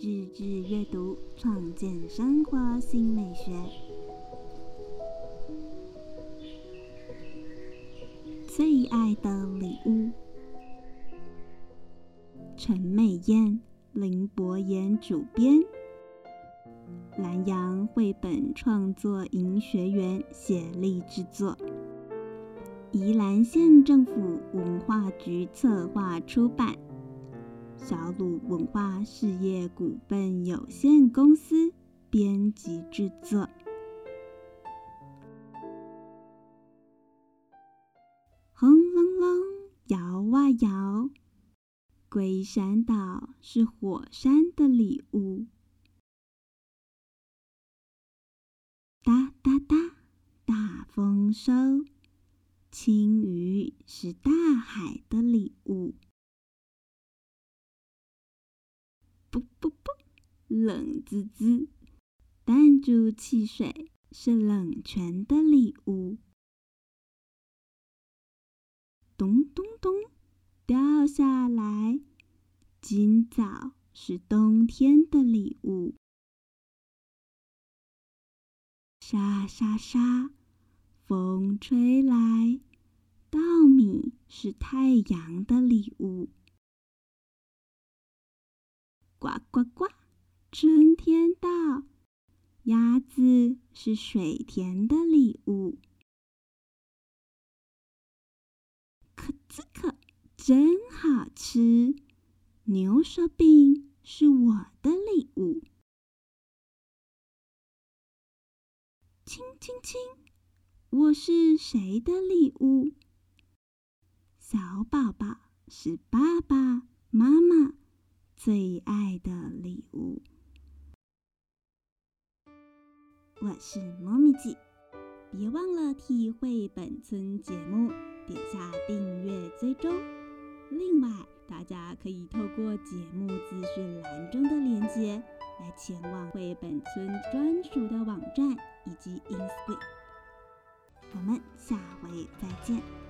自制阅读，创建生活新美学。最爱的礼物，陈美燕、林博言主编，南阳绘本创作营学员写力制作，宜兰县政府文化局策划出版，小鲁文化事业股份有限公司编辑制作。轰隆隆，摇啊摇，龟山岛是火山的礼物。哒哒哒，大丰收，青鱼是大海的礼物。冷滋滋，弹珠汽水是冷泉的礼物。咚咚咚，掉下来。今早是冬天的礼物。沙沙沙，风吹来。稻米是太阳的礼物。呱呱呱，春天到。鸭子是水田的礼物。可滋可，真好吃！牛舌饼是我的礼物。亲亲亲，我是谁的礼物？小宝宝是爸爸妈妈最爱的我是猫咪记，别忘了替绘本村节目。点下订阅追踪。另外，大家可以透过节目资讯栏中的链接来前往绘本村专属的网站以及 Instagram。我们下回再见。